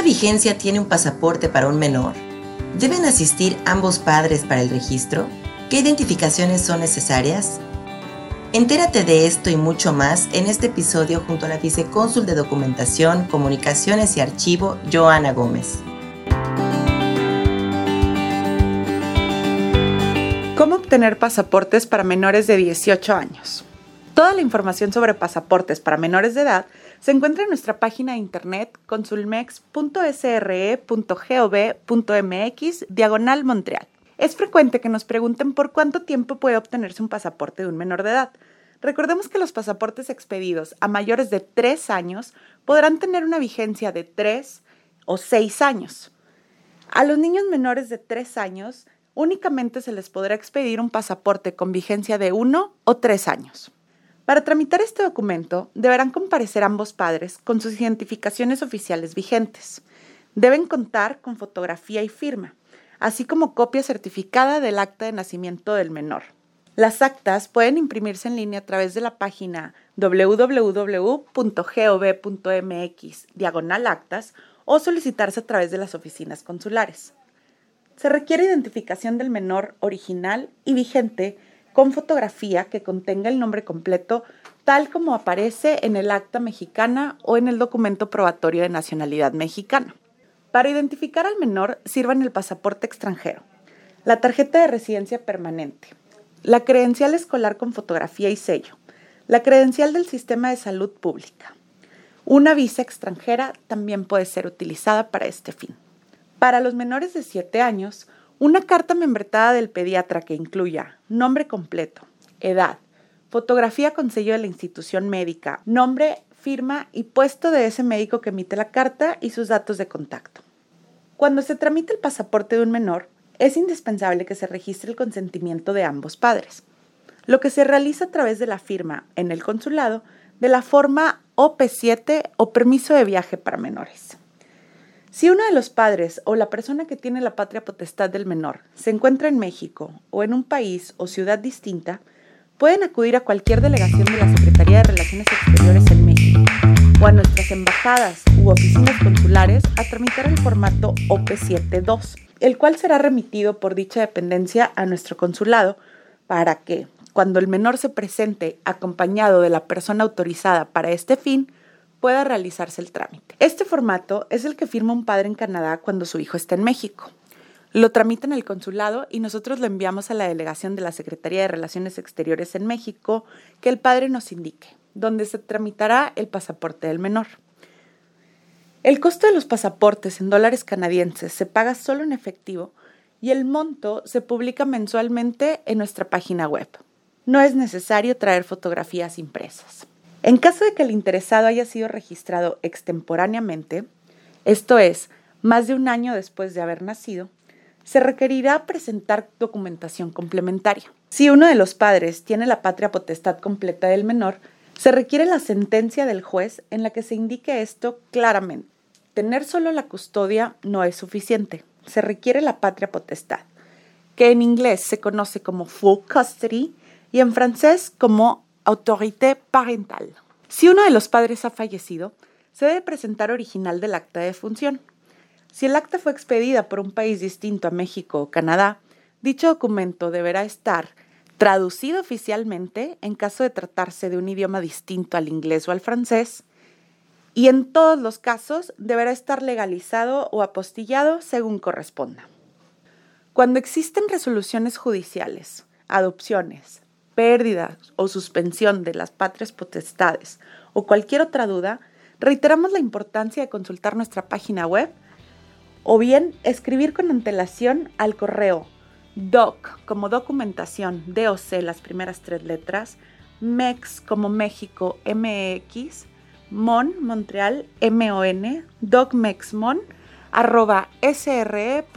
¿Cuánta vigencia tiene un pasaporte para un menor? ¿Deben asistir ambos padres para el registro? ¿Qué identificaciones son necesarias? Entérate de esto y mucho más en este episodio junto a la vicecónsul de Documentación, Comunicaciones y Archivo, Joana Gómez. ¿Cómo obtener pasaportes para menores de 18 años? Toda la información sobre pasaportes para menores de edad se encuentra en nuestra página de internet consulmex.sre.gov.mx diagonal Montreal. Es frecuente que nos pregunten por cuánto tiempo puede obtenerse un pasaporte de un menor de edad. Recordemos que los pasaportes expedidos a mayores de 3 años podrán tener una vigencia de 3 o 6 años. A los niños menores de 3 años únicamente se les podrá expedir un pasaporte con vigencia de 1 o 3 años. Para tramitar este documento, deberán comparecer ambos padres con sus identificaciones oficiales vigentes. Deben contar con fotografía y firma así como copia certificada del acta de nacimiento del menor. Las actas pueden imprimirse en línea a través de la página www.gov.mx diagonal actas o solicitarse a través de las oficinas consulares. Se requiere identificación del menor original y vigente con fotografía que contenga el nombre completo tal como aparece en el acta mexicana o en el documento probatorio de nacionalidad mexicana. Para identificar al menor sirvan el pasaporte extranjero, la tarjeta de residencia permanente, la credencial escolar con fotografía y sello, la credencial del sistema de salud pública. Una visa extranjera también puede ser utilizada para este fin. Para los menores de 7 años, una carta membretada del pediatra que incluya nombre completo, edad, fotografía con sello de la institución médica, nombre, firma y puesto de ese médico que emite la carta y sus datos de contacto. Cuando se tramite el pasaporte de un menor, es indispensable que se registre el consentimiento de ambos padres, lo que se realiza a través de la firma en el consulado de la forma OP7 o permiso de viaje para menores. Si uno de los padres o la persona que tiene la patria potestad del menor se encuentra en México o en un país o ciudad distinta, pueden acudir a cualquier delegación de la Secretaría de Relaciones Exteriores en México o a nuestras embajadas u oficinas consulares a tramitar el formato OP72, el cual será remitido por dicha dependencia a nuestro consulado para que, cuando el menor se presente acompañado de la persona autorizada para este fin, pueda realizarse el trámite. Este formato es el que firma un padre en Canadá cuando su hijo está en México. Lo tramita en el consulado y nosotros lo enviamos a la delegación de la Secretaría de Relaciones Exteriores en México que el padre nos indique donde se tramitará el pasaporte del menor. El costo de los pasaportes en dólares canadienses se paga solo en efectivo y el monto se publica mensualmente en nuestra página web. No es necesario traer fotografías impresas. En caso de que el interesado haya sido registrado extemporáneamente, esto es, más de un año después de haber nacido, se requerirá presentar documentación complementaria. Si uno de los padres tiene la patria potestad completa del menor, se requiere la sentencia del juez en la que se indique esto claramente. Tener solo la custodia no es suficiente. Se requiere la patria potestad, que en inglés se conoce como full custody y en francés como autorité parental. Si uno de los padres ha fallecido, se debe presentar original del acta de función. Si el acta fue expedida por un país distinto a México o Canadá, dicho documento deberá estar traducido oficialmente en caso de tratarse de un idioma distinto al inglés o al francés, y en todos los casos deberá estar legalizado o apostillado según corresponda. Cuando existen resoluciones judiciales, adopciones, pérdidas o suspensión de las patrias potestades o cualquier otra duda, reiteramos la importancia de consultar nuestra página web o bien escribir con antelación al correo Doc como documentación, DOC las primeras tres letras, MEX como México, MX, Mon, Montreal, M-O-N, docmexmon, arroba sre.gov.mx.